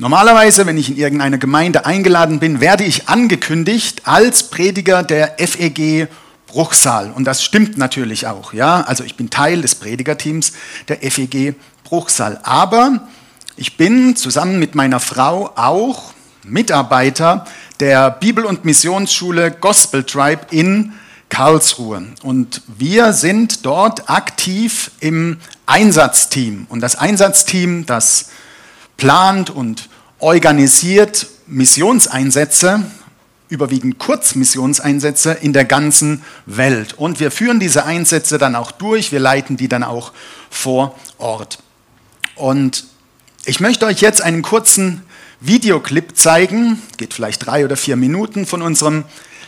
Normalerweise, wenn ich in irgendeine Gemeinde eingeladen bin, werde ich angekündigt als Prediger der FEG Bruchsal. Und das stimmt natürlich auch. Ja? Also ich bin Teil des Predigerteams der FEG Bruchsal. Aber ich bin zusammen mit meiner Frau auch Mitarbeiter der Bibel- und Missionsschule Gospel Tribe in Karlsruhe. Und wir sind dort aktiv im Einsatzteam. Und das Einsatzteam, das plant und organisiert Missionseinsätze, überwiegend Kurzmissionseinsätze in der ganzen Welt. Und wir führen diese Einsätze dann auch durch, wir leiten die dann auch vor Ort. Und ich möchte euch jetzt einen kurzen Videoclip zeigen, geht vielleicht drei oder vier Minuten von unserem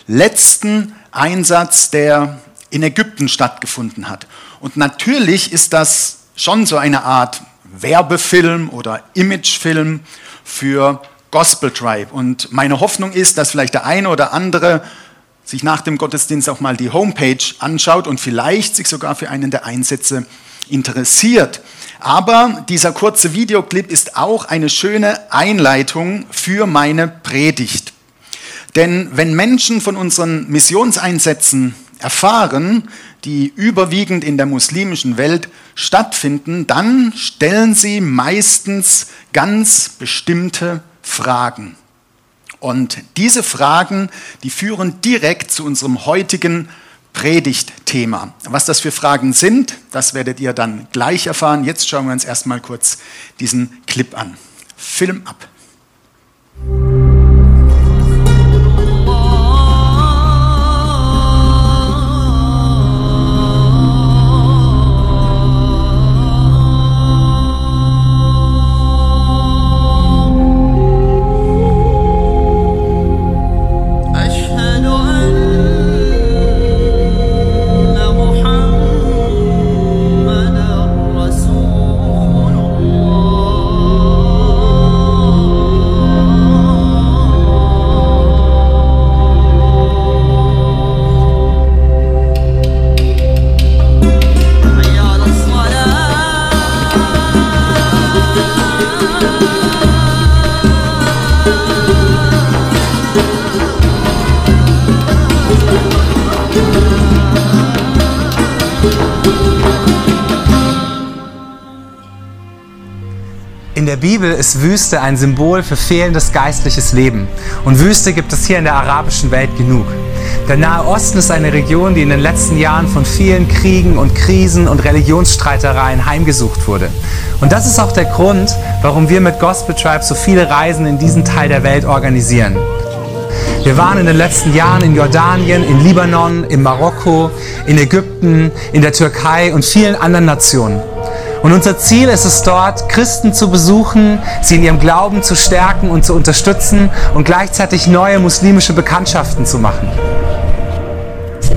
letzten Einsatz, der in Ägypten stattgefunden hat. Und natürlich ist das schon so eine Art Werbefilm oder Imagefilm für Gospel Tribe. Und meine Hoffnung ist, dass vielleicht der eine oder andere sich nach dem Gottesdienst auch mal die Homepage anschaut und vielleicht sich sogar für einen der Einsätze interessiert. Aber dieser kurze Videoclip ist auch eine schöne Einleitung für meine Predigt. Denn wenn Menschen von unseren Missionseinsätzen erfahren, die überwiegend in der muslimischen Welt stattfinden, dann stellen sie meistens ganz bestimmte Fragen. Und diese Fragen, die führen direkt zu unserem heutigen Predigtthema. Was das für Fragen sind, das werdet ihr dann gleich erfahren. Jetzt schauen wir uns erstmal kurz diesen Clip an. Film ab. Bibel ist Wüste ein Symbol für fehlendes geistliches Leben. Und Wüste gibt es hier in der arabischen Welt genug. Der Nahe Osten ist eine Region, die in den letzten Jahren von vielen Kriegen und Krisen und Religionsstreitereien heimgesucht wurde. Und das ist auch der Grund, warum wir mit Gospel Tribe so viele Reisen in diesen Teil der Welt organisieren. Wir waren in den letzten Jahren in Jordanien, in Libanon, in Marokko, in Ägypten, in der Türkei und vielen anderen Nationen. Und unser Ziel ist es dort, Christen zu besuchen, sie in ihrem Glauben zu stärken und zu unterstützen und gleichzeitig neue muslimische Bekanntschaften zu machen.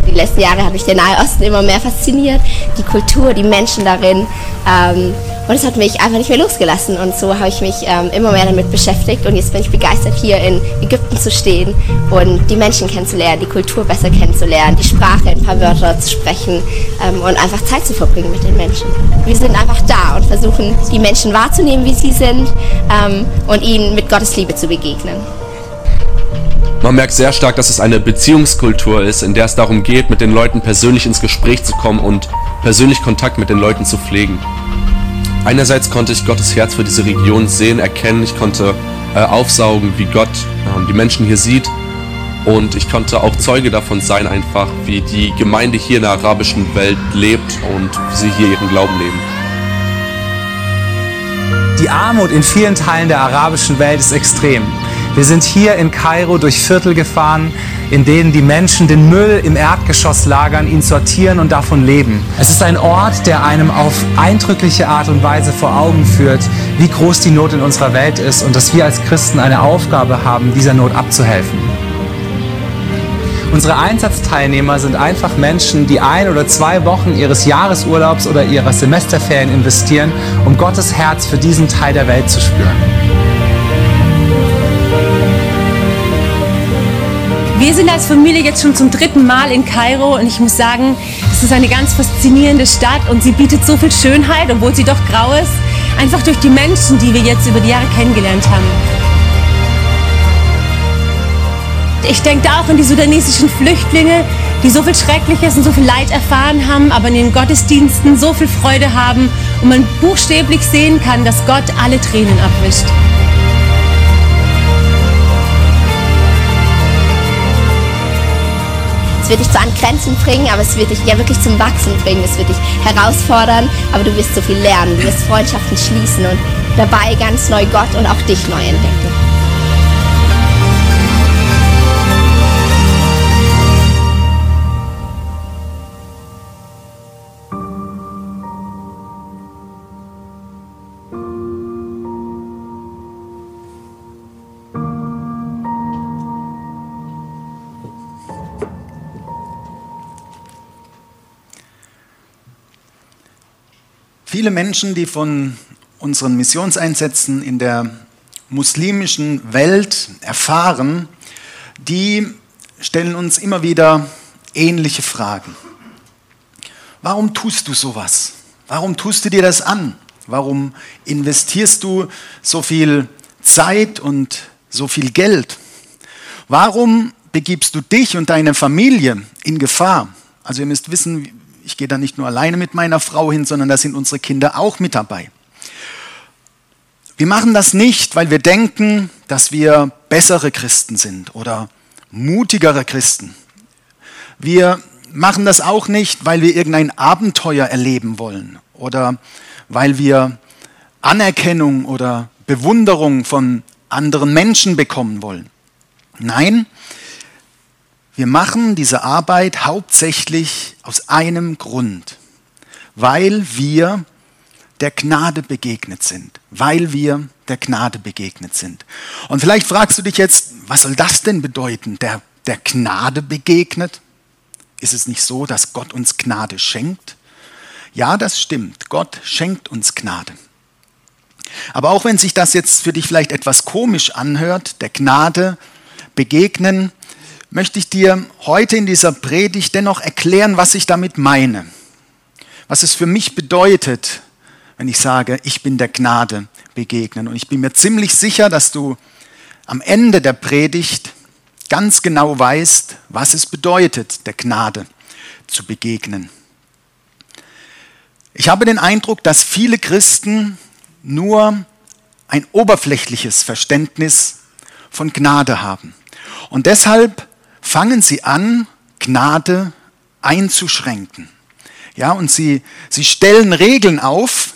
Die letzten Jahre hat mich der Nahe Osten immer mehr fasziniert, die Kultur, die Menschen darin. Ähm, und es hat mich einfach nicht mehr losgelassen. Und so habe ich mich ähm, immer mehr damit beschäftigt. Und jetzt bin ich begeistert, hier in Ägypten zu stehen und die Menschen kennenzulernen, die Kultur besser kennenzulernen, die Sprache, ein paar Wörter zu sprechen ähm, und einfach Zeit zu verbringen mit den Menschen. Wir sind einfach da und versuchen, die Menschen wahrzunehmen, wie sie sind ähm, und ihnen mit Gottes Liebe zu begegnen. Man merkt sehr stark, dass es eine Beziehungskultur ist, in der es darum geht, mit den Leuten persönlich ins Gespräch zu kommen und persönlich Kontakt mit den Leuten zu pflegen. Einerseits konnte ich Gottes Herz für diese Region sehen, erkennen, ich konnte äh, aufsaugen, wie Gott äh, die Menschen hier sieht und ich konnte auch Zeuge davon sein, einfach wie die Gemeinde hier in der arabischen Welt lebt und wie sie hier ihren Glauben leben. Die Armut in vielen Teilen der arabischen Welt ist extrem. Wir sind hier in Kairo durch Viertel gefahren, in denen die Menschen den Müll im Erdgeschoss lagern, ihn sortieren und davon leben. Es ist ein Ort, der einem auf eindrückliche Art und Weise vor Augen führt, wie groß die Not in unserer Welt ist und dass wir als Christen eine Aufgabe haben, dieser Not abzuhelfen. Unsere Einsatzteilnehmer sind einfach Menschen, die ein oder zwei Wochen ihres Jahresurlaubs oder ihrer Semesterferien investieren, um Gottes Herz für diesen Teil der Welt zu spüren. Wir sind als Familie jetzt schon zum dritten Mal in Kairo und ich muss sagen, es ist eine ganz faszinierende Stadt und sie bietet so viel Schönheit, obwohl sie doch grau ist. einfach durch die Menschen, die wir jetzt über die Jahre kennengelernt haben. Ich denke da auch an die sudanesischen Flüchtlinge, die so viel Schreckliches und so viel Leid erfahren haben, aber in den Gottesdiensten so viel Freude haben und man buchstäblich sehen kann, dass Gott alle Tränen abwischt. Es wird dich zwar an Grenzen bringen, aber es wird dich ja wirklich zum Wachsen bringen. Es wird dich herausfordern, aber du wirst so viel lernen. Du wirst Freundschaften schließen und dabei ganz neu Gott und auch dich neu entdecken. Viele Menschen, die von unseren Missionseinsätzen in der muslimischen Welt erfahren, die stellen uns immer wieder ähnliche Fragen. Warum tust du sowas? Warum tust du dir das an? Warum investierst du so viel Zeit und so viel Geld? Warum begibst du dich und deine Familie in Gefahr? Also ihr müsst wissen, ich gehe da nicht nur alleine mit meiner Frau hin, sondern da sind unsere Kinder auch mit dabei. Wir machen das nicht, weil wir denken, dass wir bessere Christen sind oder mutigere Christen. Wir machen das auch nicht, weil wir irgendein Abenteuer erleben wollen oder weil wir Anerkennung oder Bewunderung von anderen Menschen bekommen wollen. Nein, wir machen diese Arbeit hauptsächlich aus einem Grund, weil wir der Gnade begegnet sind, weil wir der Gnade begegnet sind. Und vielleicht fragst du dich jetzt, was soll das denn bedeuten, der, der Gnade begegnet? Ist es nicht so, dass Gott uns Gnade schenkt? Ja, das stimmt. Gott schenkt uns Gnade. Aber auch wenn sich das jetzt für dich vielleicht etwas komisch anhört, der Gnade begegnen, möchte ich dir heute in dieser Predigt dennoch erklären, was ich damit meine. Was es für mich bedeutet, wenn ich sage, ich bin der Gnade begegnen. Und ich bin mir ziemlich sicher, dass du am Ende der Predigt ganz genau weißt, was es bedeutet, der Gnade zu begegnen. Ich habe den Eindruck, dass viele Christen nur ein oberflächliches Verständnis von Gnade haben. Und deshalb fangen sie an, Gnade einzuschränken. Ja, und sie, sie stellen Regeln auf,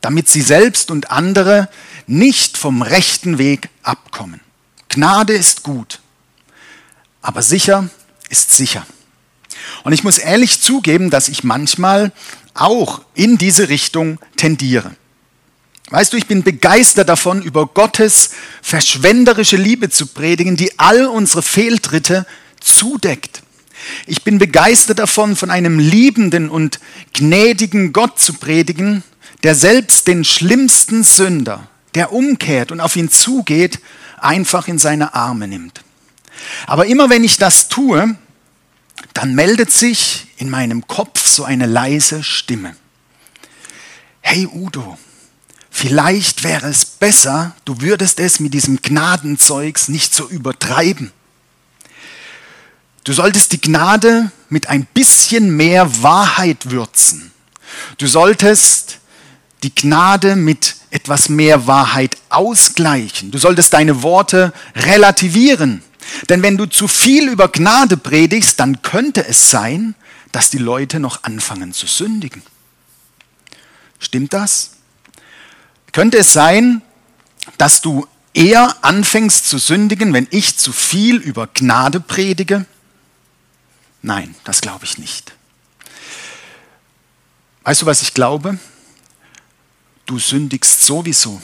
damit sie selbst und andere nicht vom rechten Weg abkommen. Gnade ist gut, aber sicher ist sicher. Und ich muss ehrlich zugeben, dass ich manchmal auch in diese Richtung tendiere. Weißt du, ich bin begeistert davon, über Gottes verschwenderische Liebe zu predigen, die all unsere Fehltritte zudeckt. Ich bin begeistert davon, von einem liebenden und gnädigen Gott zu predigen, der selbst den schlimmsten Sünder, der umkehrt und auf ihn zugeht, einfach in seine Arme nimmt. Aber immer wenn ich das tue, dann meldet sich in meinem Kopf so eine leise Stimme. Hey Udo, Vielleicht wäre es besser, du würdest es mit diesem Gnadenzeugs nicht so übertreiben. Du solltest die Gnade mit ein bisschen mehr Wahrheit würzen. Du solltest die Gnade mit etwas mehr Wahrheit ausgleichen. Du solltest deine Worte relativieren. Denn wenn du zu viel über Gnade predigst, dann könnte es sein, dass die Leute noch anfangen zu sündigen. Stimmt das? Könnte es sein, dass du eher anfängst zu sündigen, wenn ich zu viel über Gnade predige? Nein, das glaube ich nicht. Weißt du, was ich glaube? Du sündigst sowieso.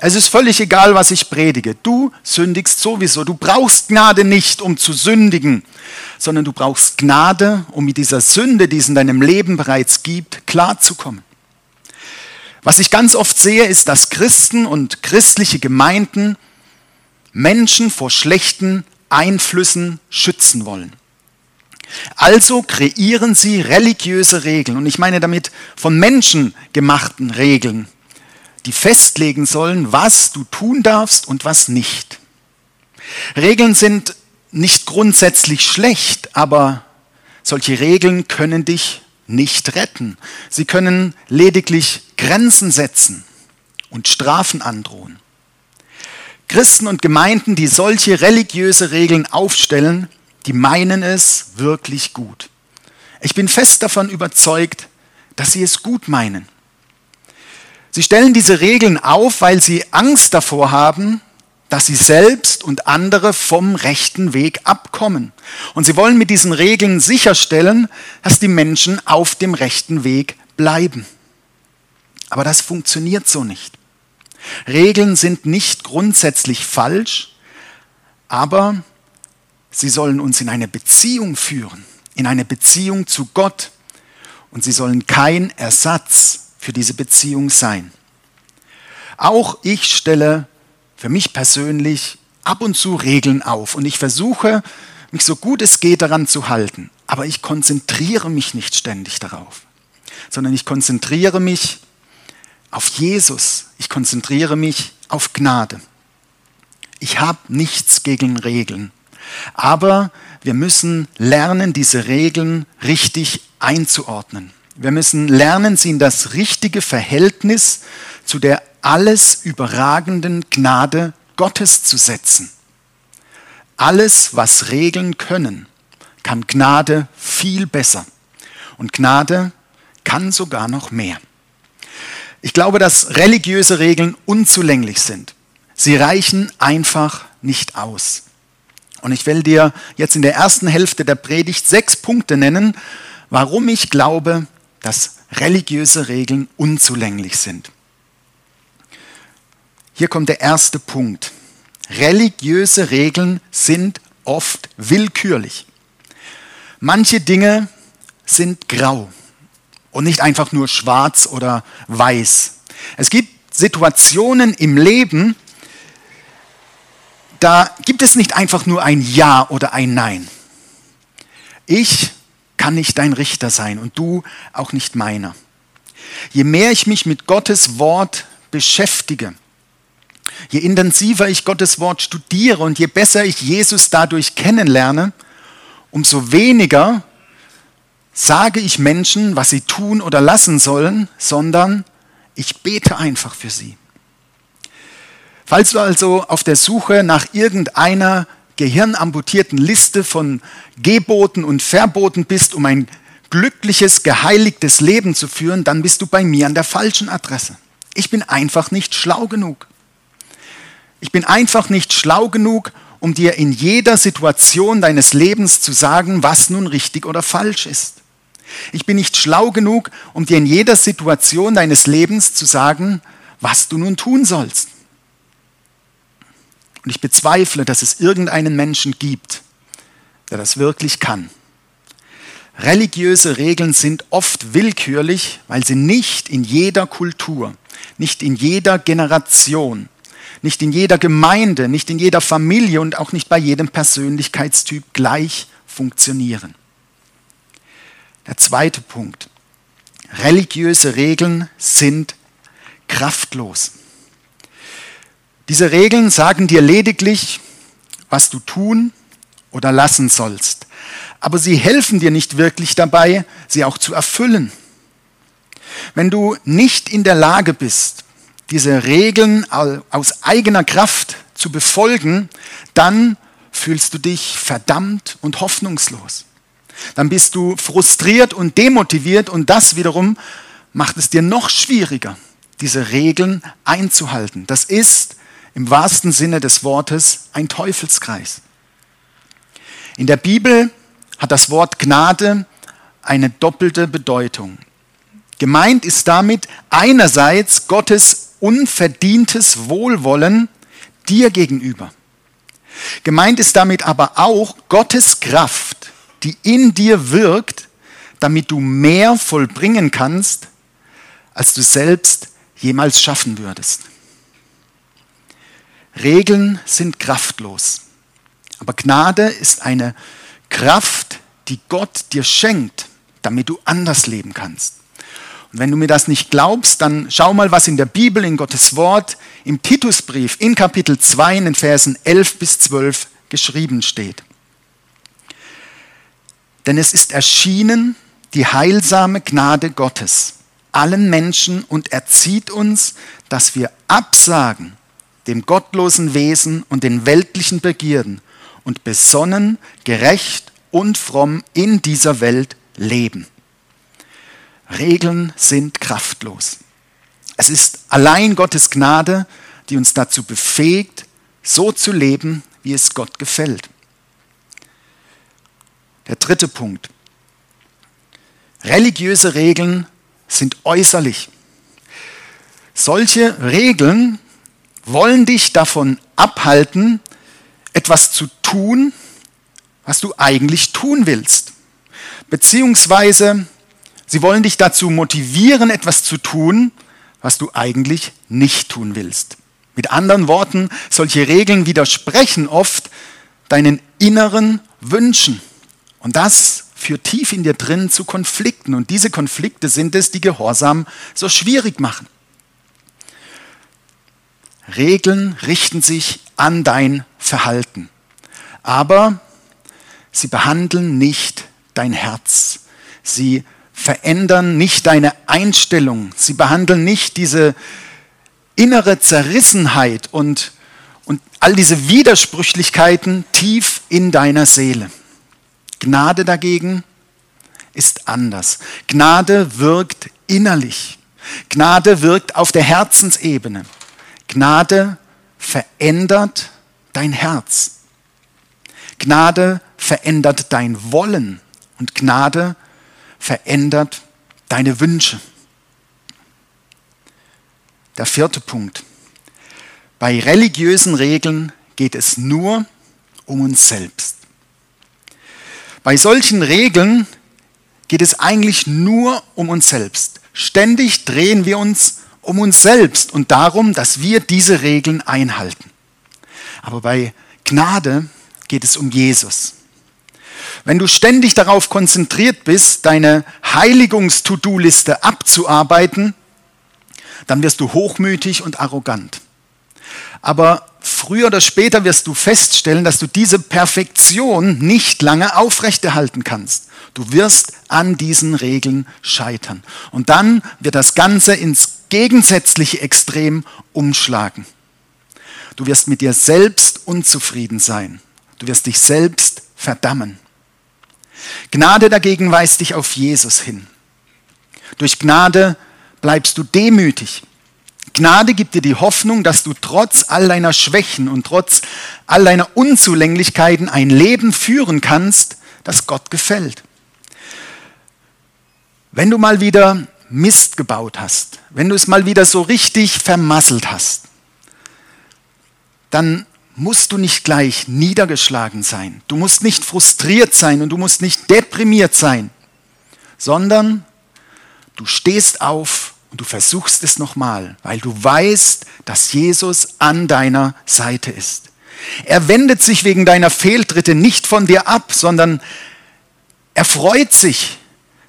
Es ist völlig egal, was ich predige. Du sündigst sowieso. Du brauchst Gnade nicht, um zu sündigen, sondern du brauchst Gnade, um mit dieser Sünde, die es in deinem Leben bereits gibt, klarzukommen. Was ich ganz oft sehe, ist, dass Christen und christliche Gemeinden Menschen vor schlechten Einflüssen schützen wollen. Also kreieren sie religiöse Regeln. Und ich meine damit von Menschen gemachten Regeln. die festlegen sollen, was du tun darfst und was nicht. Regeln sind nicht grundsätzlich schlecht, aber solche Regeln können dich nicht retten. Sie können lediglich Grenzen setzen und Strafen androhen. Christen und Gemeinden, die solche religiöse Regeln aufstellen, die meinen es wirklich gut. Ich bin fest davon überzeugt, dass sie es gut meinen. Sie stellen diese Regeln auf, weil sie Angst davor haben, dass sie selbst und andere vom rechten Weg abkommen. Und sie wollen mit diesen Regeln sicherstellen, dass die Menschen auf dem rechten Weg bleiben. Aber das funktioniert so nicht. Regeln sind nicht grundsätzlich falsch, aber sie sollen uns in eine Beziehung führen, in eine Beziehung zu Gott. Und sie sollen kein Ersatz für diese Beziehung sein. Auch ich stelle für mich persönlich ab und zu Regeln auf und ich versuche, mich so gut es geht daran zu halten. Aber ich konzentriere mich nicht ständig darauf, sondern ich konzentriere mich auf Jesus. Ich konzentriere mich auf Gnade. Ich habe nichts gegen Regeln. Aber wir müssen lernen, diese Regeln richtig einzuordnen. Wir müssen lernen, sie in das richtige Verhältnis zu der alles überragenden Gnade Gottes zu setzen. Alles, was Regeln können, kann Gnade viel besser. Und Gnade kann sogar noch mehr. Ich glaube, dass religiöse Regeln unzulänglich sind. Sie reichen einfach nicht aus. Und ich will dir jetzt in der ersten Hälfte der Predigt sechs Punkte nennen, warum ich glaube, dass religiöse Regeln unzulänglich sind. Hier kommt der erste Punkt. Religiöse Regeln sind oft willkürlich. Manche Dinge sind grau und nicht einfach nur schwarz oder weiß. Es gibt Situationen im Leben, da gibt es nicht einfach nur ein Ja oder ein Nein. Ich kann nicht dein Richter sein und du auch nicht meiner. Je mehr ich mich mit Gottes Wort beschäftige, Je intensiver ich Gottes Wort studiere und je besser ich Jesus dadurch kennenlerne, umso weniger sage ich Menschen, was sie tun oder lassen sollen, sondern ich bete einfach für sie. Falls du also auf der Suche nach irgendeiner gehirnamputierten Liste von Geboten und Verboten bist, um ein glückliches, geheiligtes Leben zu führen, dann bist du bei mir an der falschen Adresse. Ich bin einfach nicht schlau genug. Ich bin einfach nicht schlau genug, um dir in jeder Situation deines Lebens zu sagen, was nun richtig oder falsch ist. Ich bin nicht schlau genug, um dir in jeder Situation deines Lebens zu sagen, was du nun tun sollst. Und ich bezweifle, dass es irgendeinen Menschen gibt, der das wirklich kann. Religiöse Regeln sind oft willkürlich, weil sie nicht in jeder Kultur, nicht in jeder Generation, nicht in jeder Gemeinde, nicht in jeder Familie und auch nicht bei jedem Persönlichkeitstyp gleich funktionieren. Der zweite Punkt. Religiöse Regeln sind kraftlos. Diese Regeln sagen dir lediglich, was du tun oder lassen sollst. Aber sie helfen dir nicht wirklich dabei, sie auch zu erfüllen. Wenn du nicht in der Lage bist, diese Regeln aus eigener Kraft zu befolgen, dann fühlst du dich verdammt und hoffnungslos. Dann bist du frustriert und demotiviert und das wiederum macht es dir noch schwieriger, diese Regeln einzuhalten. Das ist im wahrsten Sinne des Wortes ein Teufelskreis. In der Bibel hat das Wort Gnade eine doppelte Bedeutung. Gemeint ist damit einerseits Gottes unverdientes Wohlwollen dir gegenüber. Gemeint ist damit aber auch Gottes Kraft, die in dir wirkt, damit du mehr vollbringen kannst, als du selbst jemals schaffen würdest. Regeln sind kraftlos, aber Gnade ist eine Kraft, die Gott dir schenkt, damit du anders leben kannst. Und wenn du mir das nicht glaubst, dann schau mal, was in der Bibel, in Gottes Wort, im Titusbrief in Kapitel 2 in den Versen 11 bis 12 geschrieben steht. Denn es ist erschienen die heilsame Gnade Gottes allen Menschen und erzieht uns, dass wir absagen dem gottlosen Wesen und den weltlichen Begierden und besonnen, gerecht und fromm in dieser Welt leben. Regeln sind kraftlos. Es ist allein Gottes Gnade, die uns dazu befähigt, so zu leben, wie es Gott gefällt. Der dritte Punkt. Religiöse Regeln sind äußerlich. Solche Regeln wollen dich davon abhalten, etwas zu tun, was du eigentlich tun willst. Beziehungsweise sie wollen dich dazu motivieren, etwas zu tun, was du eigentlich nicht tun willst. Mit anderen Worten, solche Regeln widersprechen oft deinen inneren Wünschen. Und das führt tief in dir drin zu Konflikten. Und diese Konflikte sind es, die Gehorsam so schwierig machen. Regeln richten sich an dein Verhalten. Aber sie behandeln nicht dein Herz. Sie verändern nicht deine Einstellung. Sie behandeln nicht diese innere Zerrissenheit und, und all diese Widersprüchlichkeiten tief in deiner Seele. Gnade dagegen ist anders. Gnade wirkt innerlich. Gnade wirkt auf der Herzensebene. Gnade verändert dein Herz. Gnade verändert dein Wollen und Gnade verändert deine Wünsche. Der vierte Punkt. Bei religiösen Regeln geht es nur um uns selbst. Bei solchen Regeln geht es eigentlich nur um uns selbst. Ständig drehen wir uns um uns selbst und darum, dass wir diese Regeln einhalten. Aber bei Gnade geht es um Jesus. Wenn du ständig darauf konzentriert bist, deine Heiligungs-To-Do-Liste abzuarbeiten, dann wirst du hochmütig und arrogant. Aber früher oder später wirst du feststellen, dass du diese Perfektion nicht lange aufrechterhalten kannst. Du wirst an diesen Regeln scheitern. Und dann wird das Ganze ins gegensätzliche Extrem umschlagen. Du wirst mit dir selbst unzufrieden sein. Du wirst dich selbst verdammen. Gnade dagegen weist dich auf Jesus hin. Durch Gnade bleibst du demütig. Gnade gibt dir die Hoffnung, dass du trotz all deiner Schwächen und trotz all deiner Unzulänglichkeiten ein Leben führen kannst, das Gott gefällt. Wenn du mal wieder Mist gebaut hast, wenn du es mal wieder so richtig vermasselt hast, dann musst du nicht gleich niedergeschlagen sein. Du musst nicht frustriert sein und du musst nicht deprimiert sein, sondern du stehst auf und du versuchst es nochmal, weil du weißt, dass Jesus an deiner Seite ist. Er wendet sich wegen deiner Fehltritte nicht von dir ab, sondern er freut sich,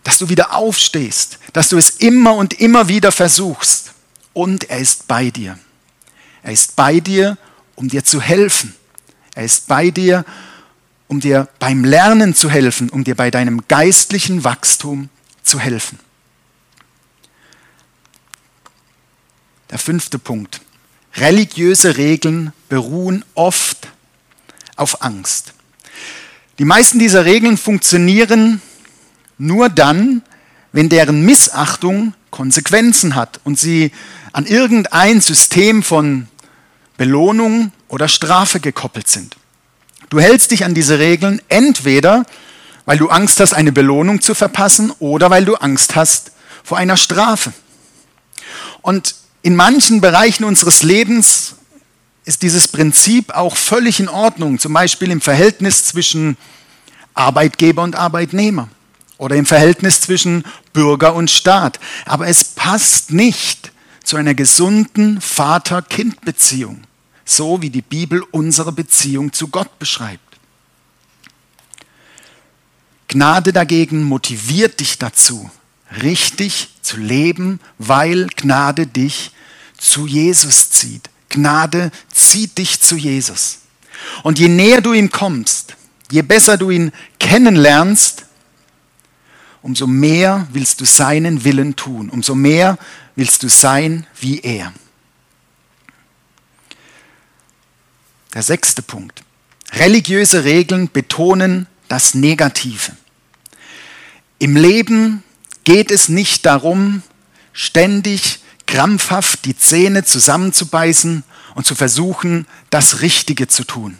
dass du wieder aufstehst, dass du es immer und immer wieder versuchst. Und er ist bei dir. Er ist bei dir um dir zu helfen. Er ist bei dir, um dir beim Lernen zu helfen, um dir bei deinem geistlichen Wachstum zu helfen. Der fünfte Punkt. Religiöse Regeln beruhen oft auf Angst. Die meisten dieser Regeln funktionieren nur dann, wenn deren Missachtung Konsequenzen hat und sie an irgendein System von Belohnung oder Strafe gekoppelt sind. Du hältst dich an diese Regeln entweder, weil du Angst hast, eine Belohnung zu verpassen oder weil du Angst hast vor einer Strafe. Und in manchen Bereichen unseres Lebens ist dieses Prinzip auch völlig in Ordnung, zum Beispiel im Verhältnis zwischen Arbeitgeber und Arbeitnehmer oder im Verhältnis zwischen Bürger und Staat. Aber es passt nicht zu einer gesunden Vater-Kind-Beziehung so wie die Bibel unsere Beziehung zu Gott beschreibt. Gnade dagegen motiviert dich dazu, richtig zu leben, weil Gnade dich zu Jesus zieht. Gnade zieht dich zu Jesus. Und je näher du ihm kommst, je besser du ihn kennenlernst, umso mehr willst du seinen Willen tun, umso mehr willst du sein wie er. Der sechste Punkt. Religiöse Regeln betonen das Negative. Im Leben geht es nicht darum, ständig krampfhaft die Zähne zusammenzubeißen und zu versuchen, das Richtige zu tun.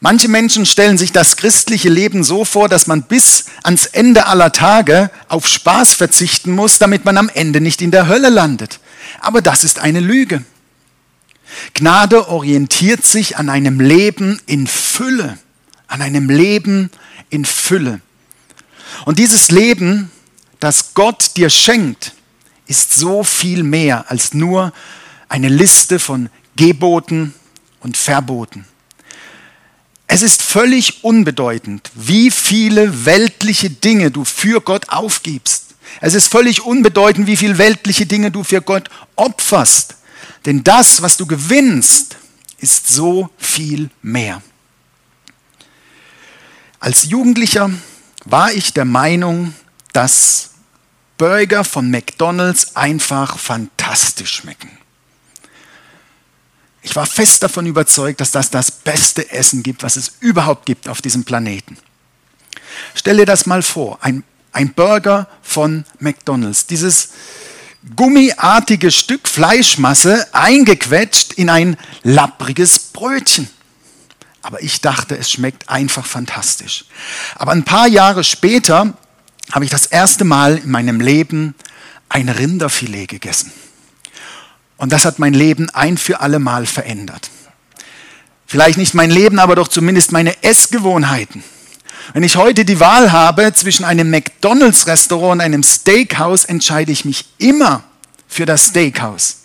Manche Menschen stellen sich das christliche Leben so vor, dass man bis ans Ende aller Tage auf Spaß verzichten muss, damit man am Ende nicht in der Hölle landet. Aber das ist eine Lüge. Gnade orientiert sich an einem Leben in Fülle, an einem Leben in Fülle. Und dieses Leben, das Gott dir schenkt, ist so viel mehr als nur eine Liste von Geboten und Verboten. Es ist völlig unbedeutend, wie viele weltliche Dinge du für Gott aufgibst. Es ist völlig unbedeutend, wie viele weltliche Dinge du für Gott opferst. Denn das, was du gewinnst, ist so viel mehr. Als Jugendlicher war ich der Meinung, dass Burger von McDonald's einfach fantastisch schmecken. Ich war fest davon überzeugt, dass das das beste Essen gibt, was es überhaupt gibt auf diesem Planeten. Stell dir das mal vor, ein, ein Burger von McDonald's. Dieses gummiartige Stück Fleischmasse eingequetscht in ein lappriges Brötchen. Aber ich dachte, es schmeckt einfach fantastisch. Aber ein paar Jahre später habe ich das erste Mal in meinem Leben ein Rinderfilet gegessen. Und das hat mein Leben ein für alle Mal verändert. Vielleicht nicht mein Leben, aber doch zumindest meine Essgewohnheiten. Wenn ich heute die Wahl habe zwischen einem McDonald's-Restaurant und einem Steakhouse, entscheide ich mich immer für das Steakhouse.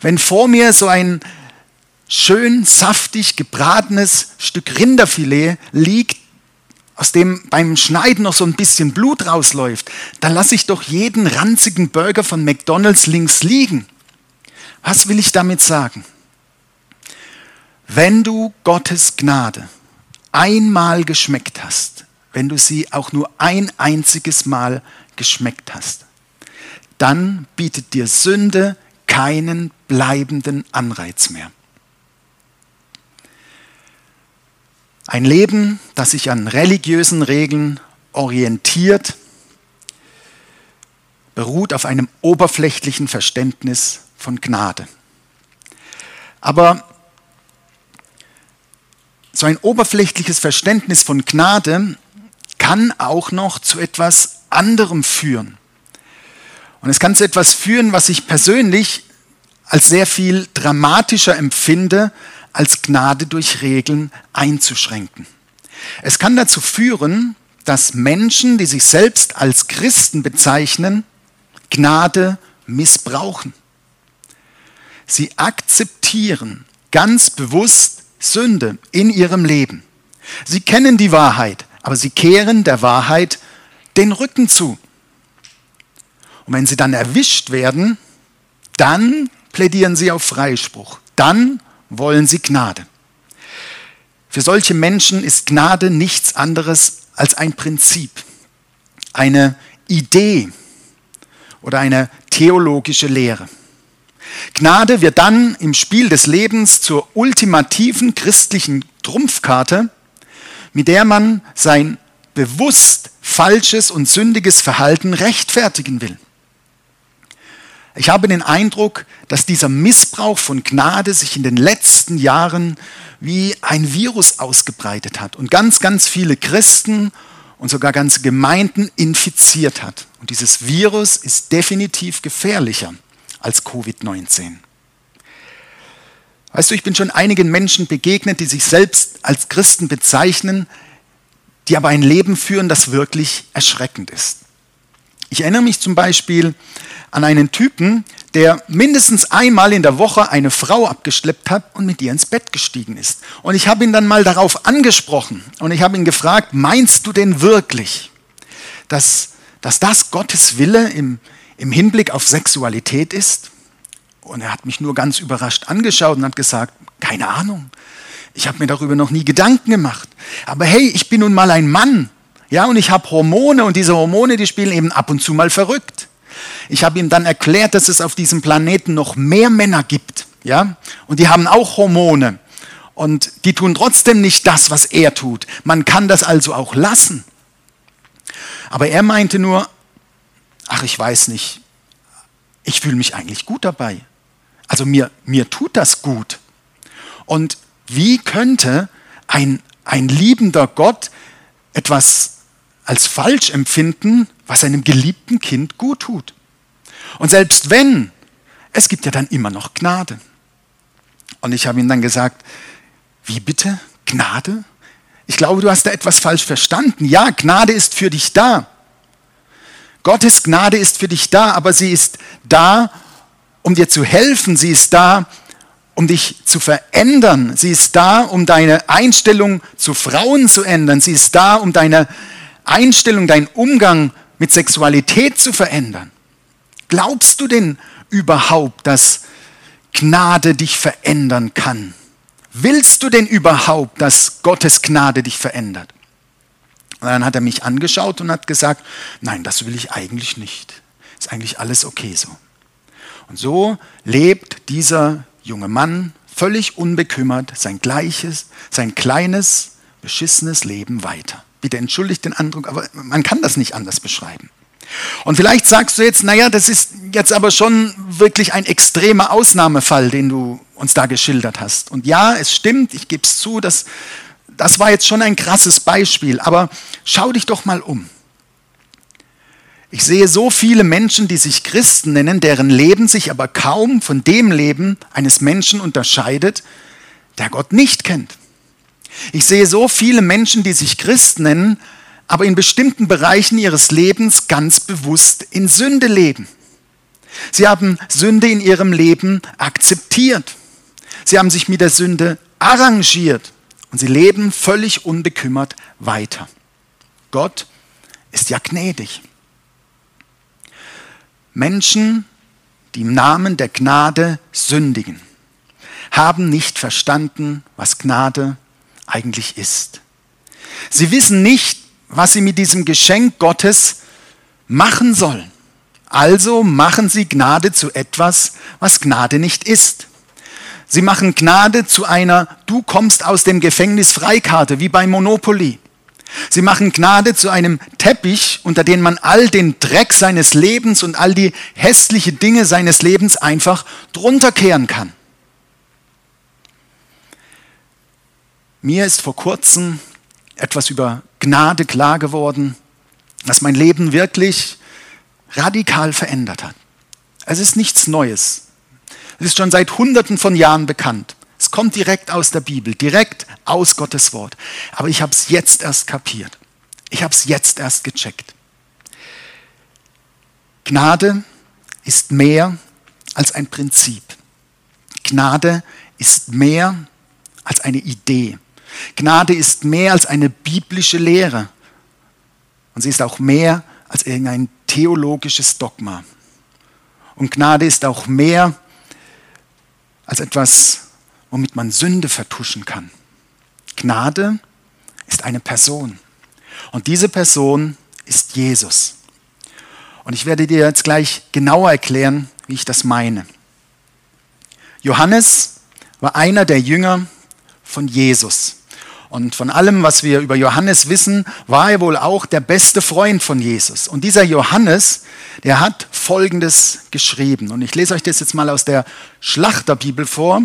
Wenn vor mir so ein schön saftig gebratenes Stück Rinderfilet liegt, aus dem beim Schneiden noch so ein bisschen Blut rausläuft, dann lasse ich doch jeden ranzigen Burger von McDonald's links liegen. Was will ich damit sagen? Wenn du Gottes Gnade einmal geschmeckt hast, wenn du sie auch nur ein einziges Mal geschmeckt hast, dann bietet dir Sünde keinen bleibenden Anreiz mehr. Ein Leben, das sich an religiösen Regeln orientiert, beruht auf einem oberflächlichen Verständnis von Gnade. Aber so ein oberflächliches Verständnis von Gnade kann auch noch zu etwas anderem führen. Und es kann zu etwas führen, was ich persönlich als sehr viel dramatischer empfinde, als Gnade durch Regeln einzuschränken. Es kann dazu führen, dass Menschen, die sich selbst als Christen bezeichnen, Gnade missbrauchen. Sie akzeptieren ganz bewusst Sünde in ihrem Leben. Sie kennen die Wahrheit, aber sie kehren der Wahrheit den Rücken zu. Und wenn sie dann erwischt werden, dann plädieren sie auf Freispruch. Dann wollen sie Gnade. Für solche Menschen ist Gnade nichts anderes als ein Prinzip, eine Idee oder eine theologische Lehre. Gnade wird dann im Spiel des Lebens zur ultimativen christlichen Trumpfkarte, mit der man sein bewusst falsches und sündiges Verhalten rechtfertigen will. Ich habe den Eindruck, dass dieser Missbrauch von Gnade sich in den letzten Jahren wie ein Virus ausgebreitet hat und ganz, ganz viele Christen und sogar ganze Gemeinden infiziert hat. Und dieses Virus ist definitiv gefährlicher als Covid-19. Weißt du, ich bin schon einigen Menschen begegnet, die sich selbst als Christen bezeichnen, die aber ein Leben führen, das wirklich erschreckend ist. Ich erinnere mich zum Beispiel an einen Typen, der mindestens einmal in der Woche eine Frau abgeschleppt hat und mit ihr ins Bett gestiegen ist. Und ich habe ihn dann mal darauf angesprochen und ich habe ihn gefragt, meinst du denn wirklich, dass dass das Gottes Wille im, im Hinblick auf Sexualität ist? Und er hat mich nur ganz überrascht angeschaut und hat gesagt, keine Ahnung. Ich habe mir darüber noch nie Gedanken gemacht. Aber hey, ich bin nun mal ein Mann. Ja, und ich habe Hormone und diese Hormone, die spielen eben ab und zu mal verrückt. Ich habe ihm dann erklärt, dass es auf diesem Planeten noch mehr Männer gibt. Ja, und die haben auch Hormone. Und die tun trotzdem nicht das, was er tut. Man kann das also auch lassen. Aber er meinte nur, ach, ich weiß nicht, ich fühle mich eigentlich gut dabei. Also mir, mir tut das gut. Und wie könnte ein, ein liebender Gott etwas als falsch empfinden, was einem geliebten Kind gut tut? Und selbst wenn, es gibt ja dann immer noch Gnade. Und ich habe ihm dann gesagt, wie bitte? Gnade? Ich glaube, du hast da etwas falsch verstanden. Ja, Gnade ist für dich da. Gottes Gnade ist für dich da, aber sie ist da, um dir zu helfen. Sie ist da, um dich zu verändern. Sie ist da, um deine Einstellung zu Frauen zu ändern. Sie ist da, um deine Einstellung, deinen Umgang mit Sexualität zu verändern. Glaubst du denn überhaupt, dass Gnade dich verändern kann? Willst du denn überhaupt, dass Gottes Gnade dich verändert? Und dann hat er mich angeschaut und hat gesagt, nein, das will ich eigentlich nicht. Ist eigentlich alles okay so. Und so lebt dieser junge Mann völlig unbekümmert sein gleiches, sein kleines, beschissenes Leben weiter. Bitte entschuldigt den Eindruck, aber man kann das nicht anders beschreiben. Und vielleicht sagst du jetzt, naja, das ist jetzt aber schon wirklich ein extremer Ausnahmefall, den du uns da geschildert hast. Und ja, es stimmt, ich gebe es zu, das, das war jetzt schon ein krasses Beispiel, aber schau dich doch mal um. Ich sehe so viele Menschen, die sich Christen nennen, deren Leben sich aber kaum von dem Leben eines Menschen unterscheidet, der Gott nicht kennt. Ich sehe so viele Menschen, die sich Christen nennen, aber in bestimmten Bereichen ihres Lebens ganz bewusst in Sünde leben. Sie haben Sünde in ihrem Leben akzeptiert. Sie haben sich mit der Sünde arrangiert und sie leben völlig unbekümmert weiter. Gott ist ja gnädig. Menschen, die im Namen der Gnade sündigen, haben nicht verstanden, was Gnade eigentlich ist. Sie wissen nicht, was sie mit diesem Geschenk Gottes machen sollen. Also machen sie Gnade zu etwas, was Gnade nicht ist. Sie machen Gnade zu einer Du kommst aus dem Gefängnis Freikarte, wie bei Monopoly. Sie machen Gnade zu einem Teppich, unter den man all den Dreck seines Lebens und all die hässlichen Dinge seines Lebens einfach drunter kehren kann. Mir ist vor kurzem etwas über Gnade klar geworden, was mein Leben wirklich radikal verändert hat. Es ist nichts Neues. Es ist schon seit Hunderten von Jahren bekannt. Es kommt direkt aus der Bibel, direkt aus Gottes Wort. Aber ich habe es jetzt erst kapiert. Ich habe es jetzt erst gecheckt. Gnade ist mehr als ein Prinzip. Gnade ist mehr als eine Idee. Gnade ist mehr als eine biblische Lehre. Und sie ist auch mehr als irgendein theologisches Dogma. Und Gnade ist auch mehr als etwas, womit man Sünde vertuschen kann. Gnade ist eine Person. Und diese Person ist Jesus. Und ich werde dir jetzt gleich genauer erklären, wie ich das meine. Johannes war einer der Jünger von Jesus. Und von allem, was wir über Johannes wissen, war er wohl auch der beste Freund von Jesus. Und dieser Johannes, der hat Folgendes geschrieben. Und ich lese euch das jetzt mal aus der Schlachterbibel vor.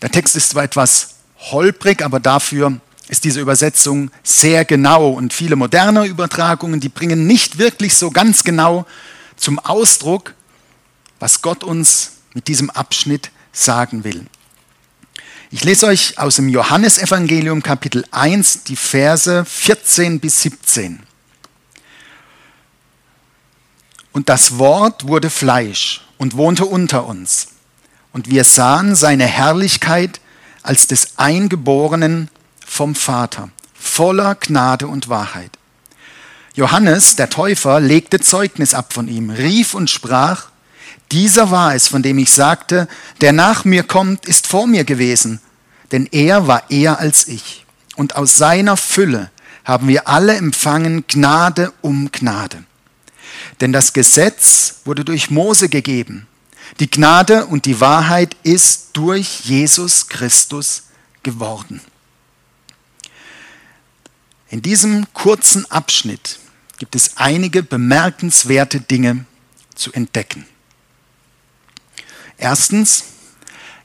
Der Text ist zwar etwas holprig, aber dafür ist diese Übersetzung sehr genau. Und viele moderne Übertragungen, die bringen nicht wirklich so ganz genau zum Ausdruck, was Gott uns mit diesem Abschnitt sagen will. Ich lese euch aus dem Johannesevangelium Kapitel 1 die Verse 14 bis 17. Und das Wort wurde Fleisch und wohnte unter uns. Und wir sahen seine Herrlichkeit als des Eingeborenen vom Vater, voller Gnade und Wahrheit. Johannes, der Täufer, legte Zeugnis ab von ihm, rief und sprach, dieser war es, von dem ich sagte, der nach mir kommt, ist vor mir gewesen, denn er war eher als ich. Und aus seiner Fülle haben wir alle empfangen Gnade um Gnade. Denn das Gesetz wurde durch Mose gegeben. Die Gnade und die Wahrheit ist durch Jesus Christus geworden. In diesem kurzen Abschnitt gibt es einige bemerkenswerte Dinge zu entdecken. Erstens,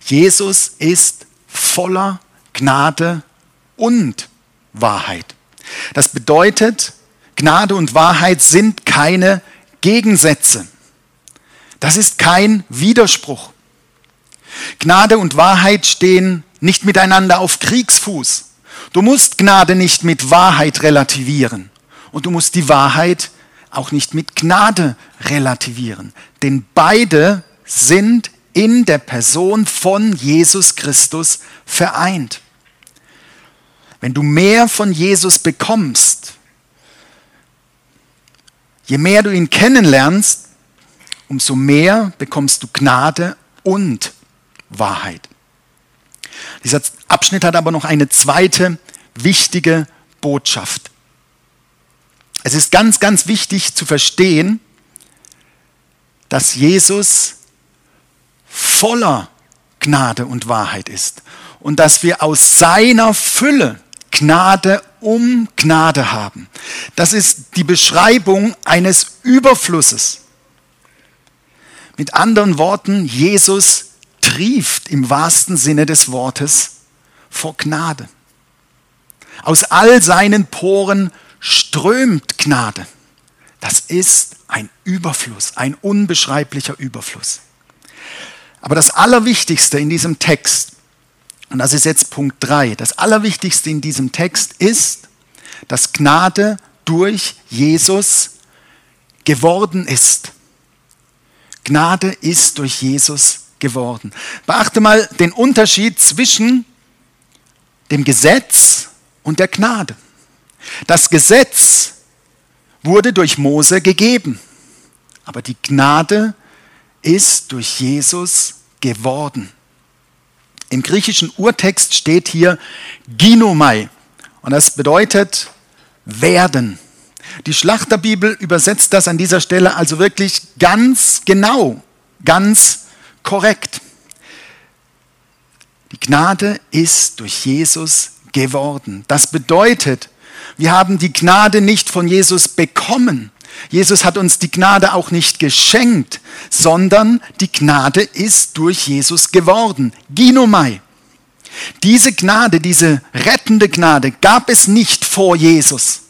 Jesus ist voller Gnade und Wahrheit. Das bedeutet, Gnade und Wahrheit sind keine Gegensätze. Das ist kein Widerspruch. Gnade und Wahrheit stehen nicht miteinander auf Kriegsfuß. Du musst Gnade nicht mit Wahrheit relativieren und du musst die Wahrheit auch nicht mit Gnade relativieren. Denn beide sind in der Person von Jesus Christus vereint. Wenn du mehr von Jesus bekommst, je mehr du ihn kennenlernst, umso mehr bekommst du Gnade und Wahrheit. Dieser Abschnitt hat aber noch eine zweite wichtige Botschaft. Es ist ganz, ganz wichtig zu verstehen, dass Jesus voller Gnade und Wahrheit ist und dass wir aus seiner Fülle Gnade um Gnade haben. Das ist die Beschreibung eines Überflusses. Mit anderen Worten, Jesus trieft im wahrsten Sinne des Wortes vor Gnade. Aus all seinen Poren strömt Gnade. Das ist ein Überfluss, ein unbeschreiblicher Überfluss. Aber das Allerwichtigste in diesem Text, und das ist jetzt Punkt 3, das Allerwichtigste in diesem Text ist, dass Gnade durch Jesus geworden ist. Gnade ist durch Jesus geworden. Beachte mal den Unterschied zwischen dem Gesetz und der Gnade. Das Gesetz wurde durch Mose gegeben, aber die Gnade ist durch Jesus geworden. Im griechischen Urtext steht hier Ginomai und das bedeutet werden. Die Schlachterbibel übersetzt das an dieser Stelle also wirklich ganz genau, ganz korrekt. Die Gnade ist durch Jesus geworden. Das bedeutet, wir haben die Gnade nicht von Jesus bekommen, Jesus hat uns die Gnade auch nicht geschenkt, sondern die Gnade ist durch Jesus geworden. Ginomai. Diese Gnade, diese rettende Gnade gab es nicht vor Jesus.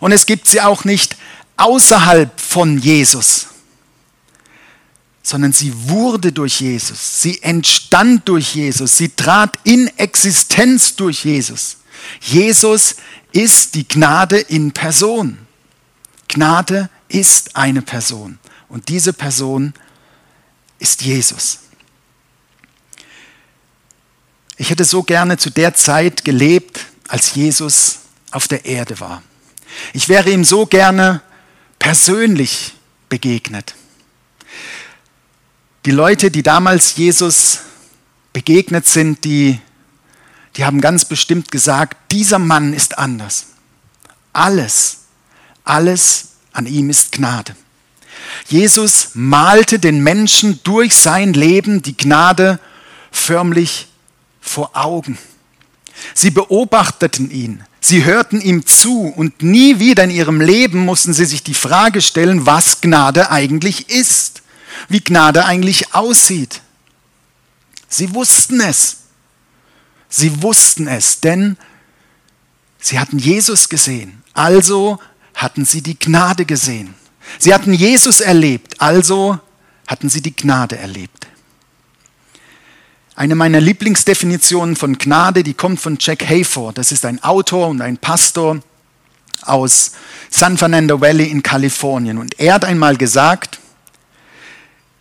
Und es gibt sie auch nicht außerhalb von Jesus, sondern sie wurde durch Jesus. Sie entstand durch Jesus. Sie trat in Existenz durch Jesus. Jesus ist die Gnade in Person. Gnade ist eine Person und diese Person ist Jesus. Ich hätte so gerne zu der Zeit gelebt, als Jesus auf der Erde war. Ich wäre ihm so gerne persönlich begegnet. Die Leute, die damals Jesus begegnet sind, die, die haben ganz bestimmt gesagt, dieser Mann ist anders. Alles, alles an ihm ist Gnade. Jesus malte den Menschen durch sein Leben die Gnade förmlich vor Augen. Sie beobachteten ihn, sie hörten ihm zu und nie wieder in ihrem Leben mussten sie sich die Frage stellen, was Gnade eigentlich ist, wie Gnade eigentlich aussieht. Sie wussten es. Sie wussten es, denn sie hatten Jesus gesehen. Also hatten sie die Gnade gesehen. Sie hatten Jesus erlebt, also hatten sie die Gnade erlebt. Eine meiner Lieblingsdefinitionen von Gnade, die kommt von Jack Hayford. Das ist ein Autor und ein Pastor aus San Fernando Valley in Kalifornien. Und er hat einmal gesagt,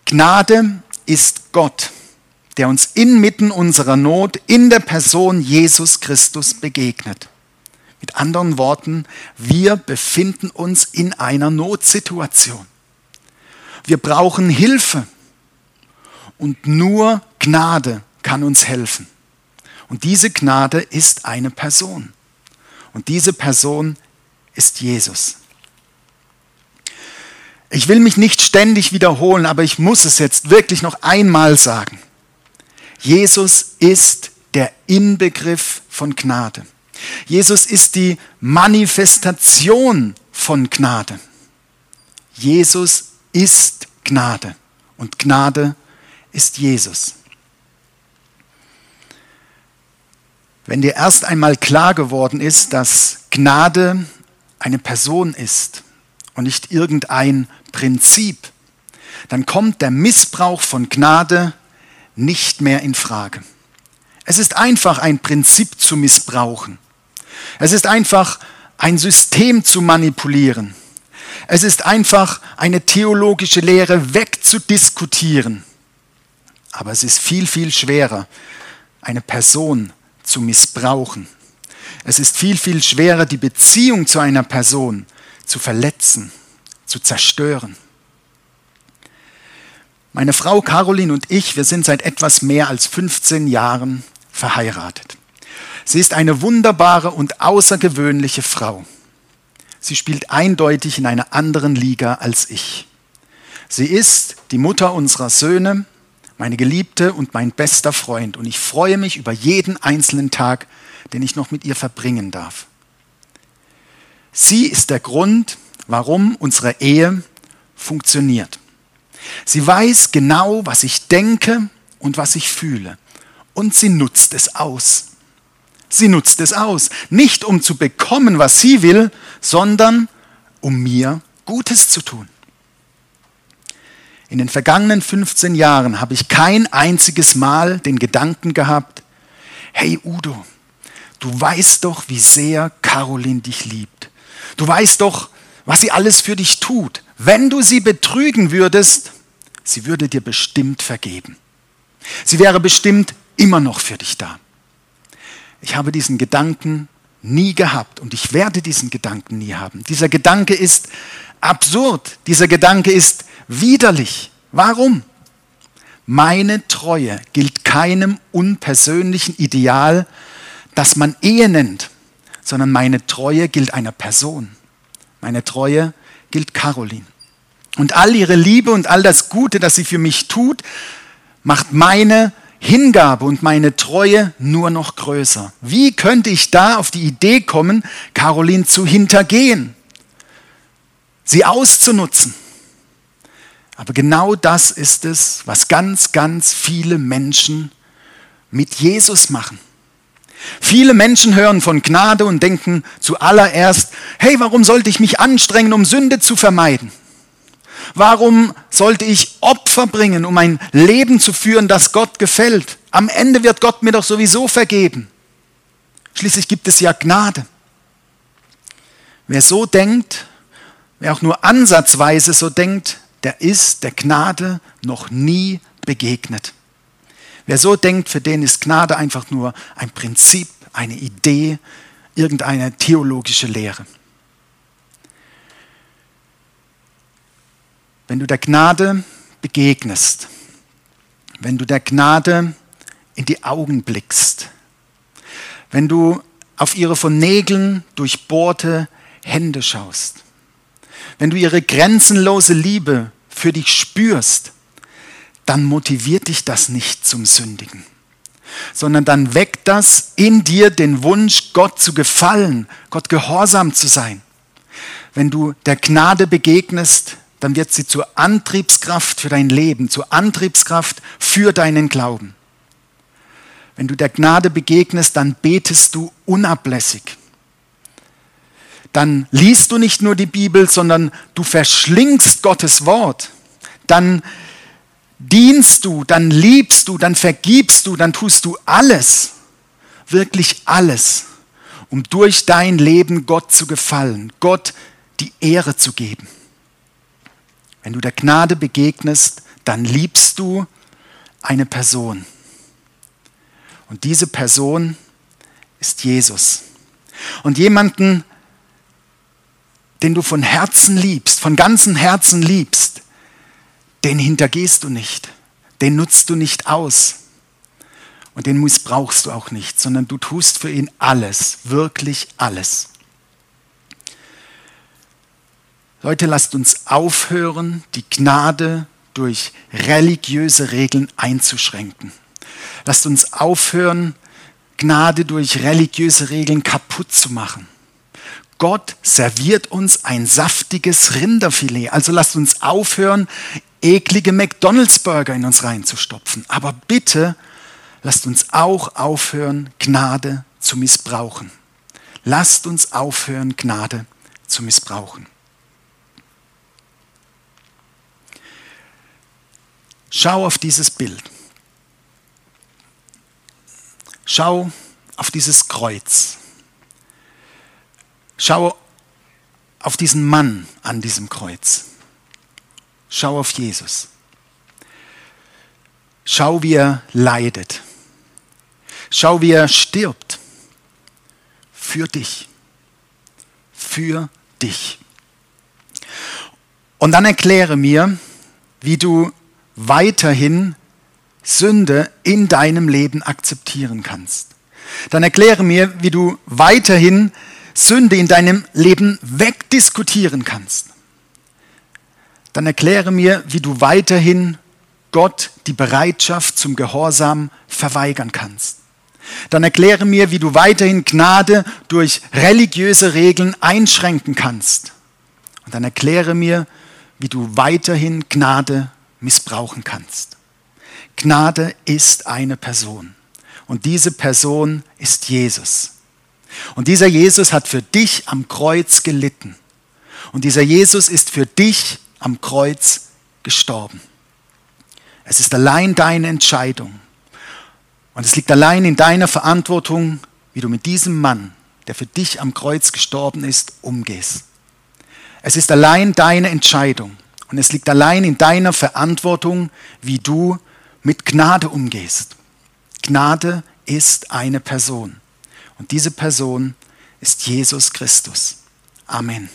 Gnade ist Gott, der uns inmitten unserer Not in der Person Jesus Christus begegnet. Mit anderen Worten, wir befinden uns in einer Notsituation. Wir brauchen Hilfe und nur Gnade kann uns helfen. Und diese Gnade ist eine Person. Und diese Person ist Jesus. Ich will mich nicht ständig wiederholen, aber ich muss es jetzt wirklich noch einmal sagen. Jesus ist der Inbegriff von Gnade. Jesus ist die Manifestation von Gnade. Jesus ist Gnade und Gnade ist Jesus. Wenn dir erst einmal klar geworden ist, dass Gnade eine Person ist und nicht irgendein Prinzip, dann kommt der Missbrauch von Gnade nicht mehr in Frage. Es ist einfach ein Prinzip zu missbrauchen. Es ist einfach ein System zu manipulieren. Es ist einfach eine theologische Lehre wegzudiskutieren. Aber es ist viel, viel schwerer, eine Person zu missbrauchen. Es ist viel, viel schwerer, die Beziehung zu einer Person zu verletzen, zu zerstören. Meine Frau Caroline und ich, wir sind seit etwas mehr als 15 Jahren verheiratet. Sie ist eine wunderbare und außergewöhnliche Frau. Sie spielt eindeutig in einer anderen Liga als ich. Sie ist die Mutter unserer Söhne, meine Geliebte und mein bester Freund. Und ich freue mich über jeden einzelnen Tag, den ich noch mit ihr verbringen darf. Sie ist der Grund, warum unsere Ehe funktioniert. Sie weiß genau, was ich denke und was ich fühle. Und sie nutzt es aus. Sie nutzt es aus. Nicht um zu bekommen, was sie will, sondern um mir Gutes zu tun. In den vergangenen 15 Jahren habe ich kein einziges Mal den Gedanken gehabt, hey Udo, du weißt doch, wie sehr Caroline dich liebt. Du weißt doch, was sie alles für dich tut. Wenn du sie betrügen würdest, sie würde dir bestimmt vergeben. Sie wäre bestimmt immer noch für dich da. Ich habe diesen Gedanken nie gehabt und ich werde diesen Gedanken nie haben. Dieser Gedanke ist absurd. Dieser Gedanke ist widerlich. Warum? Meine Treue gilt keinem unpersönlichen Ideal, das man Ehe nennt, sondern meine Treue gilt einer Person. Meine Treue gilt Caroline. Und all ihre Liebe und all das Gute, das sie für mich tut, macht meine Hingabe und meine Treue nur noch größer. Wie könnte ich da auf die Idee kommen, Caroline zu hintergehen, sie auszunutzen? Aber genau das ist es, was ganz, ganz viele Menschen mit Jesus machen. Viele Menschen hören von Gnade und denken zuallererst, hey, warum sollte ich mich anstrengen, um Sünde zu vermeiden? Warum sollte ich Opfer bringen, um ein Leben zu führen, das Gott gefällt? Am Ende wird Gott mir doch sowieso vergeben. Schließlich gibt es ja Gnade. Wer so denkt, wer auch nur ansatzweise so denkt, der ist der Gnade noch nie begegnet. Wer so denkt, für den ist Gnade einfach nur ein Prinzip, eine Idee, irgendeine theologische Lehre. Wenn du der Gnade begegnest, wenn du der Gnade in die Augen blickst, wenn du auf ihre von Nägeln durchbohrte Hände schaust, wenn du ihre grenzenlose Liebe für dich spürst, dann motiviert dich das nicht zum Sündigen, sondern dann weckt das in dir den Wunsch, Gott zu gefallen, Gott gehorsam zu sein. Wenn du der Gnade begegnest, dann wird sie zur Antriebskraft für dein Leben, zur Antriebskraft für deinen Glauben. Wenn du der Gnade begegnest, dann betest du unablässig. Dann liest du nicht nur die Bibel, sondern du verschlingst Gottes Wort. Dann dienst du, dann liebst du, dann vergibst du, dann tust du alles, wirklich alles, um durch dein Leben Gott zu gefallen, Gott die Ehre zu geben. Wenn du der Gnade begegnest, dann liebst du eine Person. Und diese Person ist Jesus. Und jemanden, den du von Herzen liebst, von ganzem Herzen liebst, den hintergehst du nicht, den nutzt du nicht aus und den missbrauchst du auch nicht, sondern du tust für ihn alles, wirklich alles. Leute, lasst uns aufhören, die Gnade durch religiöse Regeln einzuschränken. Lasst uns aufhören, Gnade durch religiöse Regeln kaputt zu machen. Gott serviert uns ein saftiges Rinderfilet. Also lasst uns aufhören, eklige McDonalds-Burger in uns reinzustopfen. Aber bitte lasst uns auch aufhören, Gnade zu missbrauchen. Lasst uns aufhören, Gnade zu missbrauchen. Schau auf dieses Bild. Schau auf dieses Kreuz. Schau auf diesen Mann an diesem Kreuz. Schau auf Jesus. Schau, wie er leidet. Schau, wie er stirbt. Für dich. Für dich. Und dann erkläre mir, wie du weiterhin Sünde in deinem Leben akzeptieren kannst. Dann erkläre mir, wie du weiterhin Sünde in deinem Leben wegdiskutieren kannst. Dann erkläre mir, wie du weiterhin Gott die Bereitschaft zum Gehorsam verweigern kannst. Dann erkläre mir, wie du weiterhin Gnade durch religiöse Regeln einschränken kannst. Und dann erkläre mir, wie du weiterhin Gnade missbrauchen kannst. Gnade ist eine Person. Und diese Person ist Jesus. Und dieser Jesus hat für dich am Kreuz gelitten. Und dieser Jesus ist für dich am Kreuz gestorben. Es ist allein deine Entscheidung. Und es liegt allein in deiner Verantwortung, wie du mit diesem Mann, der für dich am Kreuz gestorben ist, umgehst. Es ist allein deine Entscheidung. Und es liegt allein in deiner Verantwortung, wie du mit Gnade umgehst. Gnade ist eine Person. Und diese Person ist Jesus Christus. Amen.